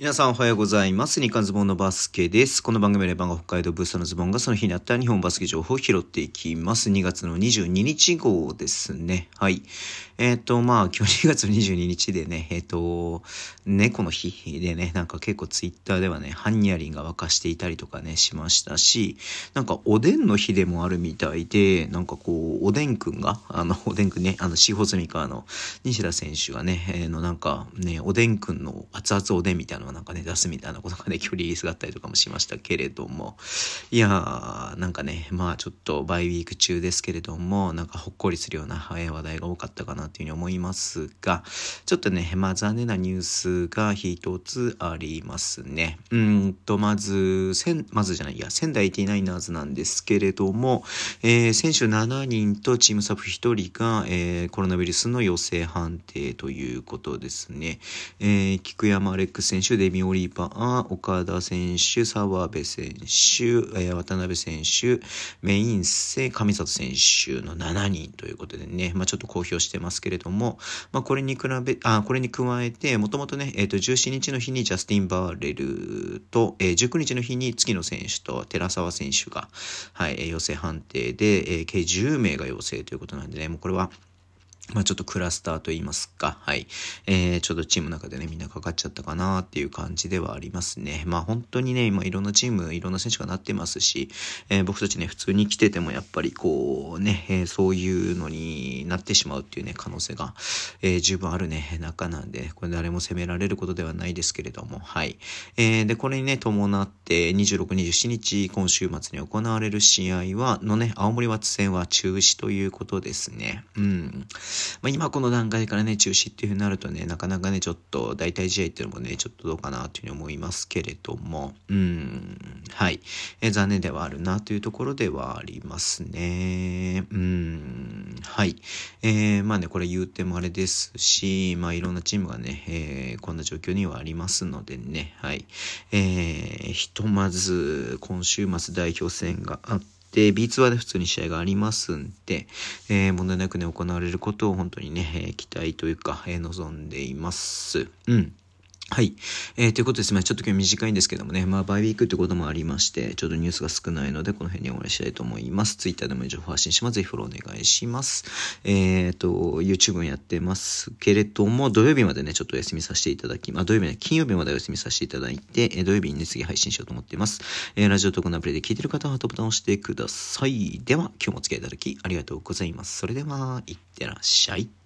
皆さんおはようございます。日刊ズボンのバスケです。この番組で番が北海道ブースターのズボンがその日にあった日本バスケ情報を拾っていきます。2月の22日号ですね。はい。えっ、と、まあ、今日2月22日でね、えっ、と、猫の日でね、なんか結構ツイッターではね、ハンニャリンが沸かしていたりとかね、しましたし、なんかおでんの日でもあるみたいで、なんかこう、おでんくんが、あの、おでんくんね、あの、シーホズミカーの西田選手がね、えーのなんかね、おでんくんの熱々おでんみたいななんかね、出すみたいなことがね、距離リリースがあったりとかもしましたけれども、いやー、なんかね、まあちょっとバイウィーク中ですけれども、なんかほっこりするような話題が多かったかなというふうに思いますが、ちょっとね、まあ残念なニュースが一つありますね。うんと、まず、せん、まずじゃない、いや、仙台 89ers なんですけれども、えー選手7人とチームスタッフ1人が、えーコロナウイルスの陽性判定ということですね。えー菊山アレックス選手、デミ・オリバー、岡田選手、澤部選手、渡辺選手、メインセ、上里選手の7人ということでね、まあちょっと公表してますけれども、まあこれに比べ、あ、これに加えて、もともとね、えっ、と、17日の日にジャスティン・バーレルと、えー19日の日に月野選手と寺澤選手が、はい、陽性判定で、えー計10名が陽性ということなんでね、もうこれは、まあちょっとクラスターと言いますか、はい。えー、ちょっとチームの中でね、みんなかかっちゃったかなっていう感じではありますね。まあ本当にね、今いろんなチーム、いろんな選手がなってますし、えー僕たちね、普通に来ててもやっぱりこうね、えーそういうのになってしまうっていうね、可能性が、えー十分あるね、中なんで、これ誰も責められることではないですけれども、はい。えーで、これにね、伴って26、27日、今週末に行われる試合は、のね、青森ワッツ戦は中止ということですね。うん。まあ、今この段階からね、中止っていう風になるとね、なかなかね、ちょっと代替試合っていうのもね、ちょっとどうかなというふうに思いますけれども、うん、はい。え残念ではあるなというところではありますね。うん、はい。えーまあね、これ言うてもあれですし、まあいろんなチームがね、えーこんな状況にはありますのでね、はい。えーひとまず、今週末代表戦があって、で、B2 で普通に試合がありますんで、えー問題なくね、行われることを本当にね、えー期待というか、えー望んでいます。うん。はい。えー、ということですね。ちょっと今日短いんですけどもね、まあ、バイウィークってこともありまして、ちょっとニュースが少ないので、この辺に終わりしたいと思います。ツイッターでも情報発信します。ぜひフォローお願いします。えっ、と、YouTube もやってますけれども、土曜日までね、ちょっとお休みさせていただき、まあ、土曜日ね、金曜日までお休みさせていただいて、えー土曜日にね、次配信しようと思っています。えーラジオトークのアプリで聞いてる方はハートボタンを押してください。では、今日もお付き合いいただきありがとうございます。それでは、いってらっしゃい。